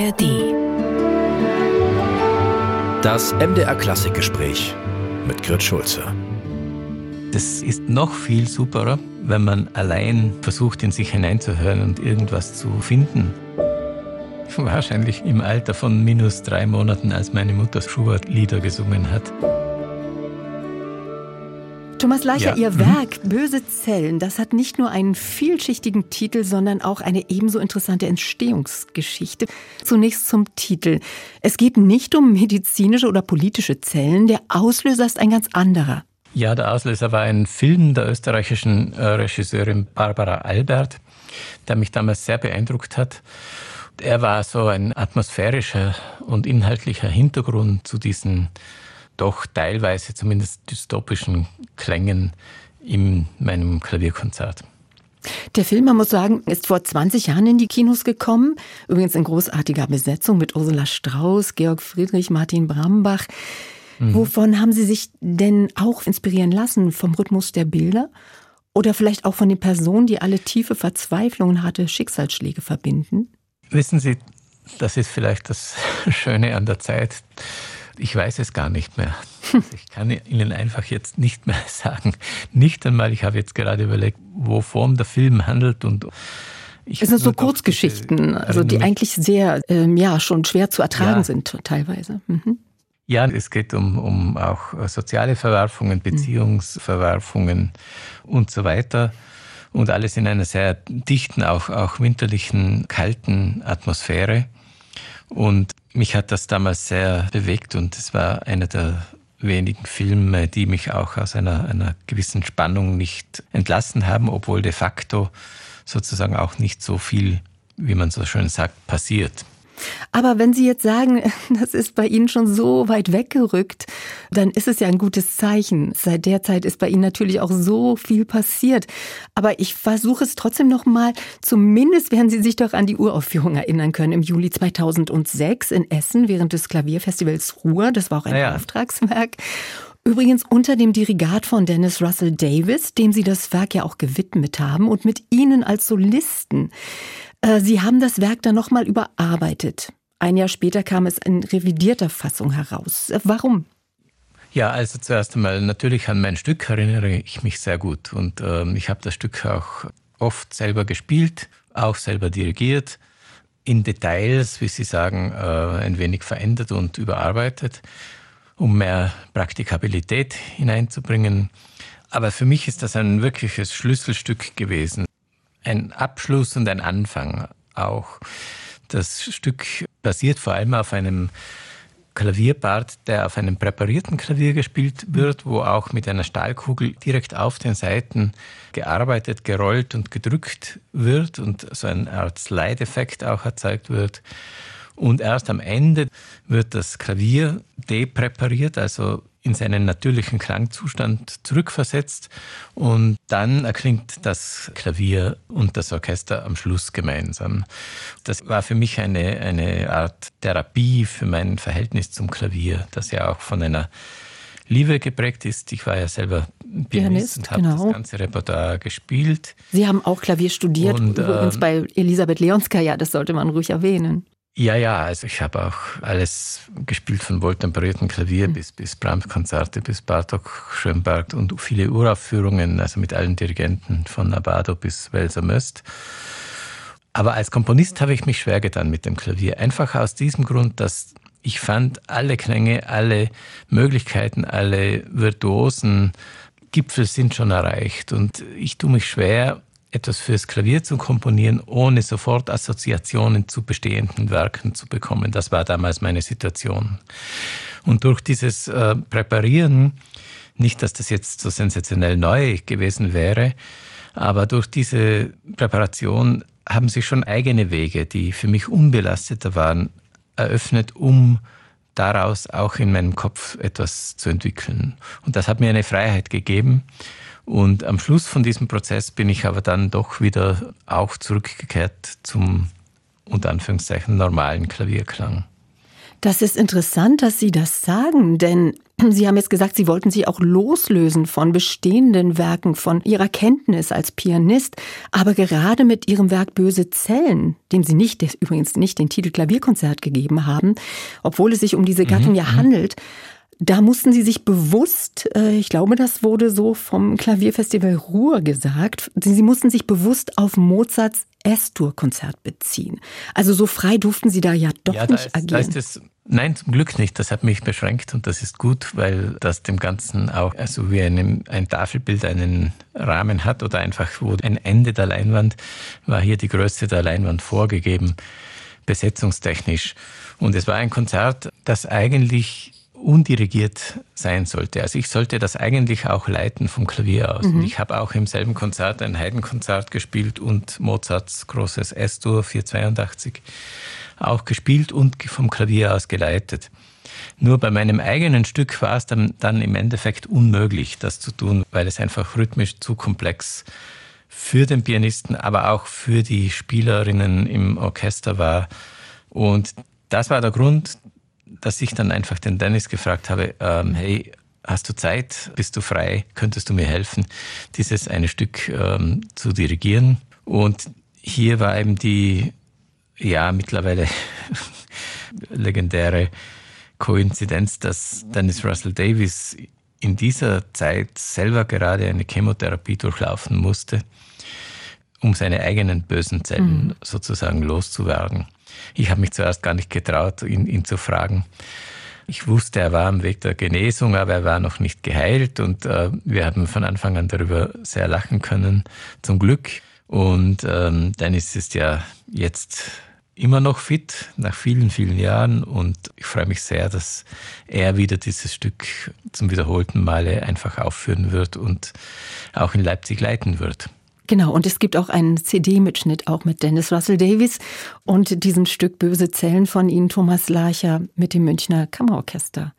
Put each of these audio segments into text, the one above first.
ARD. Das MDR Klassikgespräch mit Grit Schulze. Das ist noch viel superer, wenn man allein versucht, in sich hineinzuhören und irgendwas zu finden. Wahrscheinlich im Alter von minus drei Monaten, als meine Mutter Schubert-Lieder gesungen hat. Thomas Leicher, Ja. Ihr Werk Böse Zellen, das hat nicht nur einen vielschichtigen Titel, sondern auch eine ebenso interessante Entstehungsgeschichte. Zunächst zum Titel. Es geht nicht um medizinische oder politische Zellen, der Auslöser ist ein ganz anderer. Ja, der Auslöser war ein Film der österreichischen äh, Regisseurin Barbara Albert, der mich damals sehr beeindruckt hat. Er war so ein atmosphärischer und inhaltlicher Hintergrund zu diesen doch teilweise zumindest dystopischen Klängen in meinem Klavierkonzert. Der Film, man muss sagen, ist vor 20 Jahren in die Kinos gekommen. Übrigens in großartiger Besetzung mit Ursula Strauß, Georg Friedrich, Martin Brambach. Wovon haben Sie sich denn auch inspirieren lassen? Vom Rhythmus der Bilder? Oder vielleicht auch von den Personen, die alle tiefe Verzweiflung und harte Schicksalsschläge verbinden? Wissen Sie, das ist vielleicht das Schöne an der Zeit. Ich weiß es gar nicht mehr. Ich kann Ihnen einfach jetzt nicht mehr sagen. Nicht einmal, ich habe jetzt gerade überlegt, wovon der Film handelt und ich Es sind so Kurzgeschichten, also die eigentlich sehr, ähm, ja, schon schwer zu ertragen Ja. sind teilweise. Mhm. Ja, es geht um, um auch soziale Verwerfungen, Beziehungsverwerfungen und so weiter. Und alles in einer sehr dichten, auch, auch winterlichen, kalten Atmosphäre. Und mich hat das damals sehr bewegt und es war einer der wenigen Filme, die mich auch aus einer, einer gewissen Spannung nicht entlassen haben, obwohl de facto sozusagen auch nicht so viel, wie man so schön sagt, passiert. Aber wenn Sie jetzt sagen, das ist bei Ihnen schon so weit weggerückt, dann ist es ja ein gutes Zeichen. Seit der Zeit ist bei Ihnen natürlich auch so viel passiert. Aber ich versuche es trotzdem noch mal. Zumindest werden Sie sich doch an die Uraufführung erinnern können im Juli 2006 in Essen während des Klavierfestivals Ruhr. Das war auch ein ja. Auftragswerk. Übrigens unter dem Dirigat von Dennis Russell Davis, dem Sie das Werk ja auch gewidmet haben und mit Ihnen als Solisten. Äh, Sie haben das Werk dann nochmal überarbeitet. Ein Jahr später kam es in revidierter Fassung heraus. Warum? Ja, also zuerst einmal natürlich an mein Stück erinnere ich mich sehr gut und ähm, ich habe das Stück auch oft selber gespielt, auch selber dirigiert, in Details, wie Sie sagen, äh, ein wenig verändert und überarbeitet, um mehr Praktikabilität hineinzubringen. Aber für mich ist das ein wirkliches Schlüsselstück gewesen, ein Abschluss und ein Anfang auch. Das Stück basiert vor allem auf einem Klavierpart, der auf einem präparierten Klavier gespielt wird, wo auch mit einer Stahlkugel direkt auf den Saiten gearbeitet, gerollt und gedrückt wird und so eine Art Slide-Effekt auch erzeugt wird. Und erst am Ende wird das Klavier depräpariert, also in seinen natürlichen Klangzustand zurückversetzt und dann erklingt das Klavier und das Orchester am Schluss gemeinsam. Das war für mich eine, eine Art Therapie für mein Verhältnis zum Klavier, das ja auch von einer Liebe geprägt ist. Ich war ja selber Pianist, Pianist, und habe genau. das ganze Repertoire gespielt. Sie haben auch Klavier studiert, Und, übrigens ähm, bei Elisabeth Leonskaya, das sollte man ruhig erwähnen. Ja, ja, also ich habe auch alles gespielt von wohltemperierten Klavier Mhm. bis, bis Brahms-Konzerte, bis Bartok, Schönberg und viele Uraufführungen, also mit allen Dirigenten von Abado bis Welser Möst. Aber als Komponist habe ich mich schwer getan mit dem Klavier. Einfach aus diesem Grund, dass ich fand, alle Klänge, alle Möglichkeiten, alle virtuosen Gipfel sind schon erreicht. Und ich tue mich schwer, etwas fürs Klavier zu komponieren, ohne sofort Assoziationen zu bestehenden Werken zu bekommen. Das war damals meine Situation. Und durch dieses äh, Präparieren, nicht, dass das jetzt so sensationell neu gewesen wäre, aber durch diese Präparation haben sich schon eigene Wege, die für mich unbelasteter waren, eröffnet, um daraus auch in meinem Kopf etwas zu entwickeln. Und das hat mir eine Freiheit gegeben. Und am Schluss von diesem Prozess bin ich aber dann doch wieder auch zurückgekehrt zum unter Anführungszeichen normalen Klavierklang. Das ist interessant, dass Sie das sagen, denn Sie haben jetzt gesagt, Sie wollten sich auch loslösen von bestehenden Werken, von Ihrer Kenntnis als Pianist. Aber gerade mit Ihrem Werk Böse Zellen, dem Sie nicht, übrigens nicht den Titel Klavierkonzert gegeben haben, obwohl es sich um diese Gattung mhm. ja mhm. handelt, da mussten Sie sich bewusst, äh, ich glaube, das wurde so vom Klavierfestival Ruhr gesagt, Sie mussten sich bewusst auf Mozarts S-Dur-Konzert beziehen. Also so frei durften Sie da ja doch ja, nicht ist, agieren. Das, nein, zum Glück nicht. Das hat mich beschränkt und das ist gut, weil das dem Ganzen auch also wie einem, ein Tafelbild einen Rahmen hat oder einfach wo ein Ende der Leinwand war hier die Größe der Leinwand vorgegeben, besetzungstechnisch. Und es war ein Konzert, das eigentlich undirigiert sein sollte. Also ich sollte das eigentlich auch leiten vom Klavier aus. Mhm. ich habe auch im selben Konzert ein Haydn-Konzert gespielt und Mozarts großes S-Dur 482 auch gespielt und vom Klavier aus geleitet. Nur bei meinem eigenen Stück war es dann, dann im Endeffekt unmöglich, das zu tun, weil es einfach rhythmisch zu komplex für den Pianisten, aber auch für die Spielerinnen im Orchester war. Und das war der Grund, dass ich dann einfach den Dennis gefragt habe, ähm, hey, hast du Zeit, bist du frei, könntest du mir helfen, dieses eine Stück ähm, zu dirigieren? Und hier war eben die, ja, mittlerweile legendäre Koinzidenz, dass Dennis Russell Davis in dieser Zeit selber gerade eine Chemotherapie durchlaufen musste, um seine eigenen bösen Zellen mhm. sozusagen loszuwerden. Ich habe mich zuerst gar nicht getraut, ihn, ihn zu fragen. Ich wusste, er war am Weg der Genesung, aber er war noch nicht geheilt und äh, wir haben von Anfang an darüber sehr lachen können, zum Glück. Und ähm, Dennis ist ja jetzt immer noch fit nach vielen, vielen Jahren und ich freue mich sehr, dass er wieder dieses Stück zum wiederholten Male einfach aufführen wird und auch in Leipzig leiten wird. Genau, und es gibt auch einen CD-Mitschnitt auch mit Dennis Russell Davis und diesem Stück Böse Zellen von Ihnen, Thomas Larcher, mit dem Münchner Kammerorchester.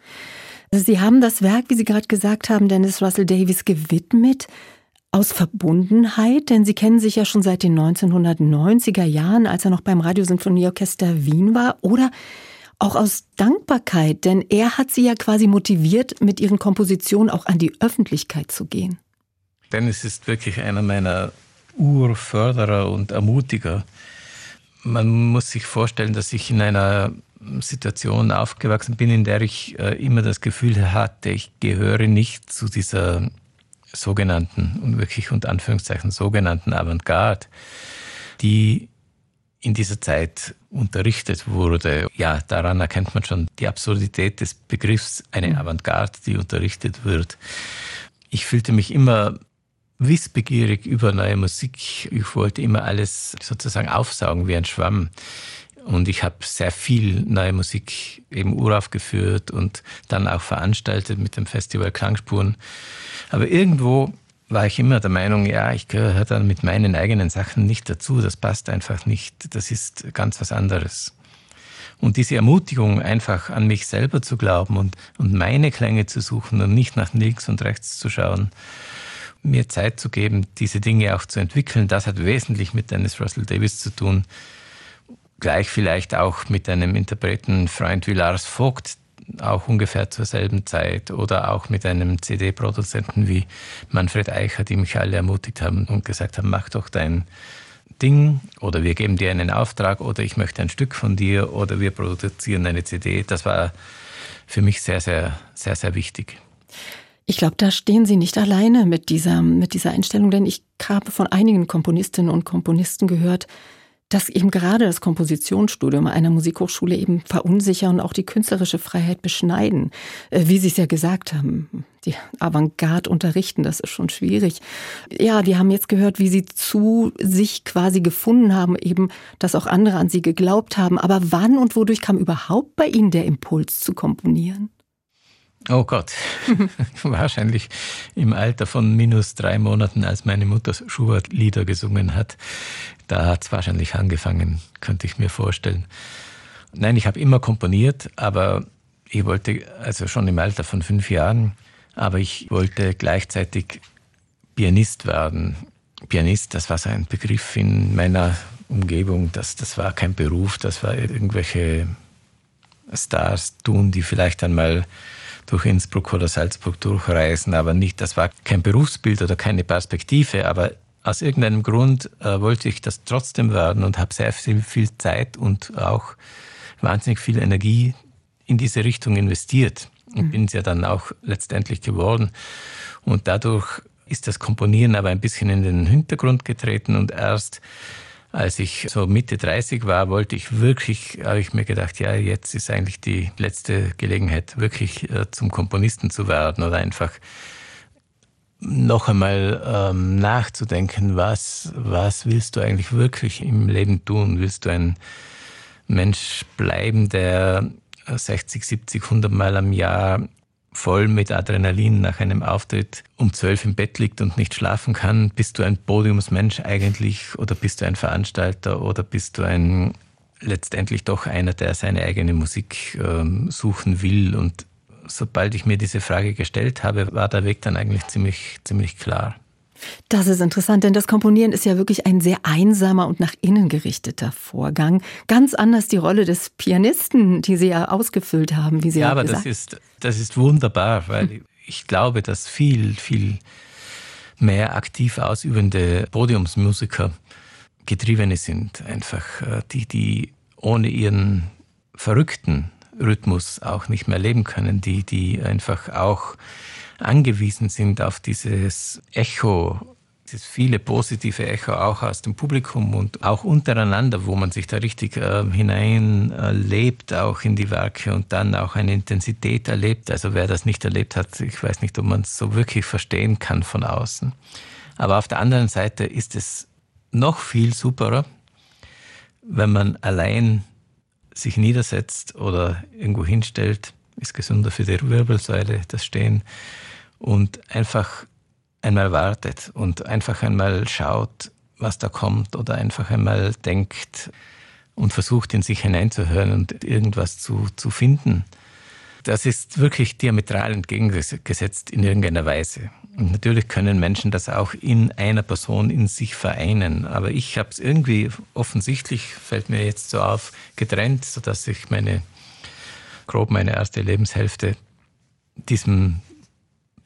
Also Sie haben das Werk, wie Sie gerade gesagt haben, Dennis Russell Davis gewidmet aus Verbundenheit, denn Sie kennen sich ja schon seit den 1990er Jahren, als er noch beim Radiosinfonieorchester Wien war, oder auch aus Dankbarkeit, denn er hat Sie ja quasi motiviert, mit Ihren Kompositionen auch an die Öffentlichkeit zu gehen. Dennis ist wirklich einer meiner Urförderer und Ermutiger. Man muss sich vorstellen, dass ich in einer Situation aufgewachsen bin, in der ich äh, immer das Gefühl hatte, ich gehöre nicht zu dieser sogenannten und wirklich unter Anführungszeichen sogenannten Avantgarde, die in dieser Zeit unterrichtet wurde. Ja, daran erkennt man schon die Absurdität des Begriffs eine mhm. Avantgarde, die unterrichtet wird. Ich fühlte mich immer wissbegierig über neue Musik. Ich wollte immer alles sozusagen aufsaugen wie ein Schwamm. Und ich habe sehr viel neue Musik eben uraufgeführt und dann auch veranstaltet mit dem Festival Klangspuren. Aber irgendwo war ich immer der Meinung, ja, ich gehöre dann mit meinen eigenen Sachen nicht dazu. Das passt einfach nicht. Das ist ganz was anderes. Und diese Ermutigung, einfach an mich selber zu glauben und, und meine Klänge zu suchen und nicht nach links und rechts zu schauen, mir Zeit zu geben, diese Dinge auch zu entwickeln. Das hat wesentlich mit Dennis Russell Davis zu tun. Gleich vielleicht auch mit einem Interpretenfreund wie Lars Vogt, auch ungefähr zur selben Zeit. Oder auch mit einem CD-Produzenten wie Manfred Eicher, die mich alle ermutigt haben und gesagt haben, mach doch dein Ding oder wir geben dir einen Auftrag oder ich möchte ein Stück von dir oder wir produzieren eine CD. Das war für mich sehr, sehr, sehr, sehr wichtig. Ich glaube, da stehen Sie nicht alleine mit dieser, mit dieser Einstellung, denn ich habe von einigen Komponistinnen und Komponisten gehört, dass eben gerade das Kompositionsstudium einer Musikhochschule eben verunsichern und auch die künstlerische Freiheit beschneiden. Äh, wie Sie es ja gesagt haben, die Avantgarde unterrichten, das ist schon schwierig. Ja, wir haben jetzt gehört, wie Sie zu sich quasi gefunden haben, eben, dass auch andere an Sie geglaubt haben. Aber wann und wodurch kam überhaupt bei Ihnen der Impuls zu komponieren? Oh Gott, wahrscheinlich im Alter von minus drei Monaten, als meine Mutter Schubert-Lieder gesungen hat. Da hat es wahrscheinlich angefangen, könnte ich mir vorstellen. Nein, ich habe immer komponiert, aber ich wollte, also schon im Alter von fünf Jahren, aber ich wollte gleichzeitig Pianist werden. Pianist, das war so ein Begriff in meiner Umgebung, das, das war kein Beruf, das war irgendwelche Stars tun, die vielleicht einmal durch Innsbruck oder Salzburg durchreisen, aber nicht, das war kein Berufsbild oder keine Perspektive, aber aus irgendeinem Grund äh, wollte ich das trotzdem werden und habe sehr viel, viel Zeit und auch wahnsinnig viel Energie in diese Richtung investiert und mhm. bin es ja dann auch letztendlich geworden. Und dadurch ist das Komponieren aber ein bisschen in den Hintergrund getreten und erst als ich so Mitte 30 war, wollte ich wirklich, habe ich mir gedacht, ja, jetzt ist eigentlich die letzte Gelegenheit, wirklich äh, zum Komponisten zu werden oder einfach noch einmal ähm, nachzudenken, was, was willst du eigentlich wirklich im Leben tun? Willst du ein Mensch bleiben, der 60, 70, 100 Mal am Jahr voll mit Adrenalin nach einem Auftritt um zwölf im Bett liegt und nicht schlafen kann? Bist du ein Podiumsmensch eigentlich oder bist du ein Veranstalter oder bist du ein letztendlich doch einer, der seine eigene Musik ähm, suchen will? Und sobald ich mir diese Frage gestellt habe, war der Weg dann eigentlich ziemlich, ziemlich klar. Das ist interessant, denn das Komponieren ist ja wirklich ein sehr einsamer und nach innen gerichteter Vorgang. Ganz anders die Rolle des Pianisten, die Sie ja ausgefüllt haben, wie Sie ja, aber gesagt. das ist das ist wunderbar, weil hm. ich glaube, dass viel viel mehr aktiv ausübende Podiumsmusiker Getriebene sind, einfach äh, die die ohne ihren verrückten Rhythmus auch nicht mehr leben können, die die einfach auch angewiesen sind auf dieses Echo, dieses viele positive Echo auch aus dem Publikum und auch untereinander, wo man sich da richtig äh, hineinlebt, äh, auch in die Werke und dann auch eine Intensität erlebt. Also wer das nicht erlebt hat, ich weiß nicht, ob man es so wirklich verstehen kann von außen. Aber auf der anderen Seite ist es noch viel superer, wenn man allein sich niedersetzt oder irgendwo hinstellt, ist gesünder für die Wirbelsäule, das Stehen, und einfach einmal wartet und einfach einmal schaut, was da kommt oder einfach einmal denkt und versucht in sich hineinzuhören und irgendwas zu, zu finden. Das ist wirklich diametral entgegengesetzt in irgendeiner Weise. Und natürlich können Menschen das auch in einer Person in sich vereinen. Aber ich habe es irgendwie offensichtlich, fällt mir jetzt so auf, getrennt, sodass ich meine, grob meine erste Lebenshälfte diesem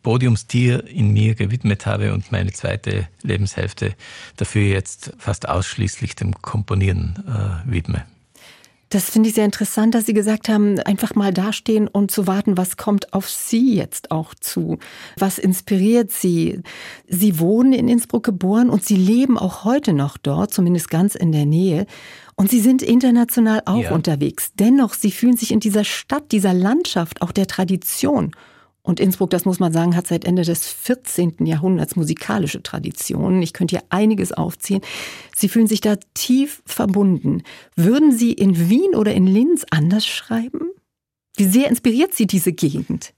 Podiumstier in mir gewidmet habe und meine zweite Lebenshälfte dafür jetzt fast ausschließlich dem Komponieren äh, widme. Das finde ich sehr interessant, dass Sie gesagt haben, einfach mal dastehen und zu warten, was kommt auf Sie jetzt auch zu? Was inspiriert Sie? Sie wohnen in Innsbruck geboren und Sie leben auch heute noch dort, zumindest ganz in der Nähe. Und Sie sind international auch ja. unterwegs. Dennoch, Sie fühlen sich in dieser Stadt, dieser Landschaft, auch der Tradition und Innsbruck, das muss man sagen, hat seit Ende des 14. Jahrhunderts musikalische Traditionen. Ich könnte hier einiges aufzählen. Sie fühlen sich da tief verbunden. Würden Sie in Wien oder in Linz anders schreiben? Wie sehr inspiriert Sie diese Gegend?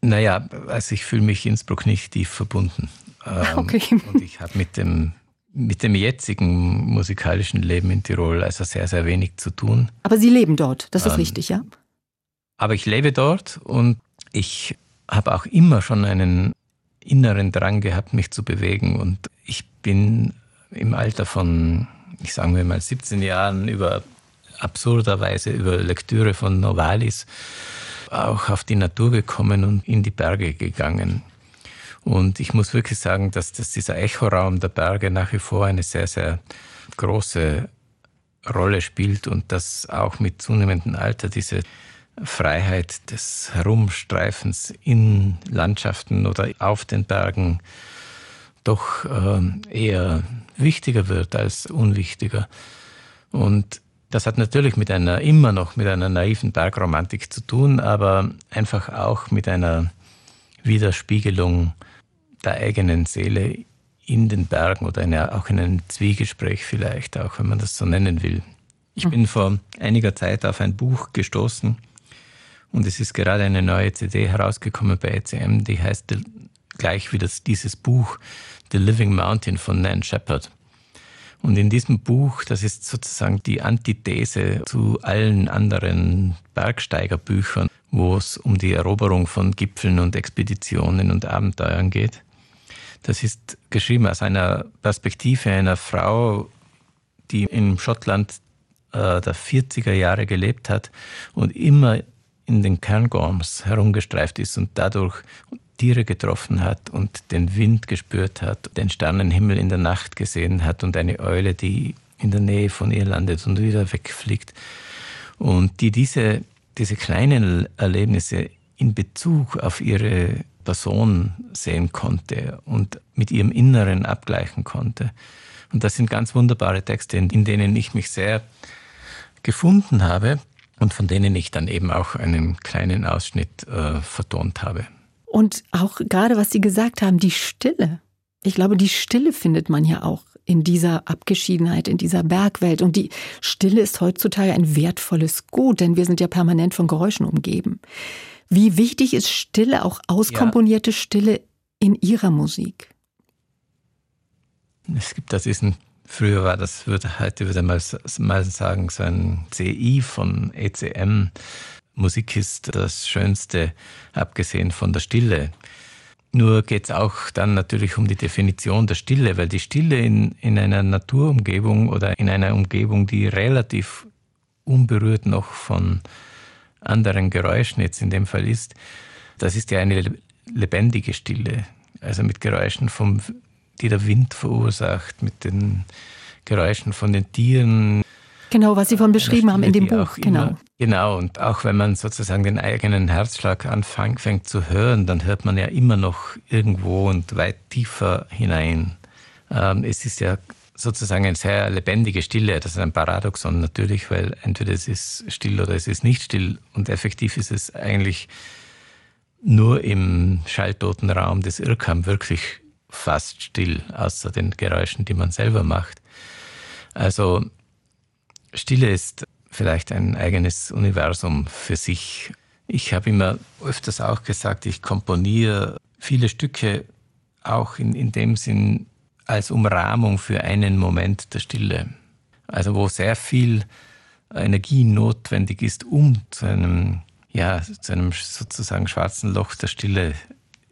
Naja, also ich fühle mich Innsbruck nicht tief verbunden. Ähm, okay. Und ich habe mit dem, mit dem jetzigen musikalischen Leben in Tirol also sehr, sehr wenig zu tun. Aber Sie leben dort, das ist ähm, richtig, ja? Aber ich lebe dort und ich habe auch immer schon einen inneren Drang gehabt, mich zu bewegen. Und ich bin im Alter von, ich sage mal, 17 Jahren über absurderweise über Lektüre von Novalis auch auf die Natur gekommen und in die Berge gegangen. Und ich muss wirklich sagen, dass, dass dieser Echoraum der Berge nach wie vor eine sehr, sehr große Rolle spielt und dass auch mit zunehmendem Alter diese Freiheit des Herumstreifens in Landschaften oder auf den Bergen doch ähm, eher wichtiger wird als unwichtiger. Und das hat natürlich mit einer, immer noch mit einer naiven Bergromantik zu tun, aber einfach auch mit einer Widerspiegelung der eigenen Seele in den Bergen oder eine, auch in einem Zwiegespräch vielleicht, auch wenn man das so nennen will. Ich hm. bin vor einiger Zeit auf ein Buch gestoßen, und es ist gerade eine neue CD herausgekommen bei ECM, die heißt gleich wie das, dieses Buch The Living Mountain von Nan Shepard. Und in diesem Buch, das ist sozusagen die Antithese zu allen anderen Bergsteigerbüchern, wo es um die Eroberung von Gipfeln und Expeditionen und Abenteuern geht. Das ist geschrieben aus einer Perspektive einer Frau, die in Schottland äh, der 40er Jahre gelebt hat und immer in den Kerngorms herumgestreift ist und dadurch Tiere getroffen hat und den Wind gespürt hat, den Sternenhimmel in der Nacht gesehen hat und eine Eule, die in der Nähe von ihr landet und wieder wegfliegt. Und die diese, diese kleinen Erlebnisse in Bezug auf ihre Person sehen konnte und mit ihrem Inneren abgleichen konnte. Und das sind ganz wunderbare Texte, in denen ich mich sehr gefunden habe und von denen ich dann eben auch einen kleinen Ausschnitt äh, vertont habe. Und auch gerade, was Sie gesagt haben, die Stille. Ich glaube, die Stille findet man ja auch in dieser Abgeschiedenheit, in dieser Bergwelt. Und die Stille ist heutzutage ein wertvolles Gut, denn wir sind ja permanent von Geräuschen umgeben. Wie wichtig ist Stille, auch auskomponierte ja. Stille in Ihrer Musik? Es gibt da diesen, früher war das, würde, heute würde man mal sagen, so ein CI von ECM. Musik ist das Schönste, abgesehen von der Stille. Nur geht es auch dann natürlich um die Definition der Stille, weil die Stille in, in einer Naturumgebung oder in einer Umgebung, die relativ unberührt noch von anderen Geräuschen jetzt in dem Fall ist, das ist ja eine lebendige Stille. Also mit Geräuschen, vom, die der Wind verursacht, mit den Geräuschen von den Tieren, Genau, was Sie vorhin beschrieben haben in dem Buch, genau. Immer, genau, und auch wenn man sozusagen den eigenen Herzschlag anfängt zu hören, dann hört man ja immer noch irgendwo und weit tiefer hinein. Ähm, es ist ja sozusagen eine sehr lebendige Stille. Das ist ein Paradoxon natürlich, weil entweder es ist still oder es ist nicht still. Und effektiv ist es eigentlich nur im schalltoten Raum des Irrkam wirklich fast still, außer den Geräuschen, die man selber macht. Also Stille ist vielleicht ein eigenes Universum für sich. Ich habe immer öfters auch gesagt, ich komponiere viele Stücke auch in, in dem Sinn als Umrahmung für einen Moment der Stille. Also wo sehr viel Energie notwendig ist, um zu einem, ja, zu einem sozusagen schwarzen Loch der Stille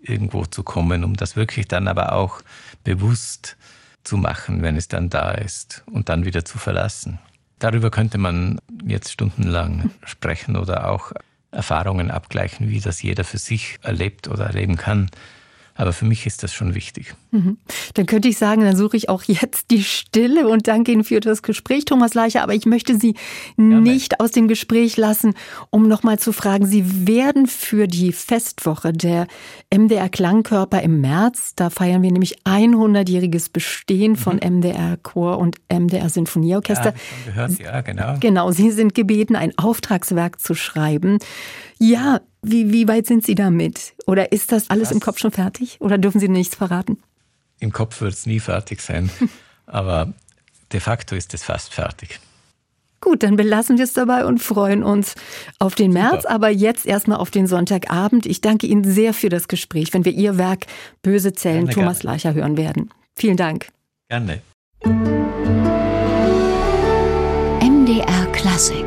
irgendwo zu kommen, um das wirklich dann aber auch bewusst zu machen, wenn es dann da ist und dann wieder zu verlassen. Darüber könnte man jetzt stundenlang sprechen oder auch Erfahrungen abgleichen, wie das jeder für sich erlebt oder erleben kann. Aber für mich ist das schon wichtig. Mhm. Dann könnte ich sagen, dann suche ich auch jetzt die Stille und danke Ihnen für das Gespräch, Thomas Leicher. Aber ich möchte Sie Gerne. nicht aus dem Gespräch lassen, um nochmal zu fragen. Sie werden für die Festwoche der MDR Klangkörper im März, da feiern wir nämlich 100-jähriges Bestehen von mhm. MDR Chor und MDR Sinfonieorchester. Ja, gehört, ja, genau. Genau, Sie sind gebeten, ein Auftragswerk zu schreiben. Ja, wie, wie weit sind Sie damit? Oder ist das alles das im Kopf schon fertig? Oder dürfen Sie nichts verraten? Im Kopf wird es nie fertig sein, aber de facto ist es fast fertig. Gut, dann belassen wir es dabei und freuen uns auf den März, Super. aber jetzt erstmal auf den Sonntagabend. Ich danke Ihnen sehr für das Gespräch, wenn wir Ihr Werk Böse Zellen gerne, Thomas gerne. Leicher hören werden. Vielen Dank. Gerne. MDR Klassik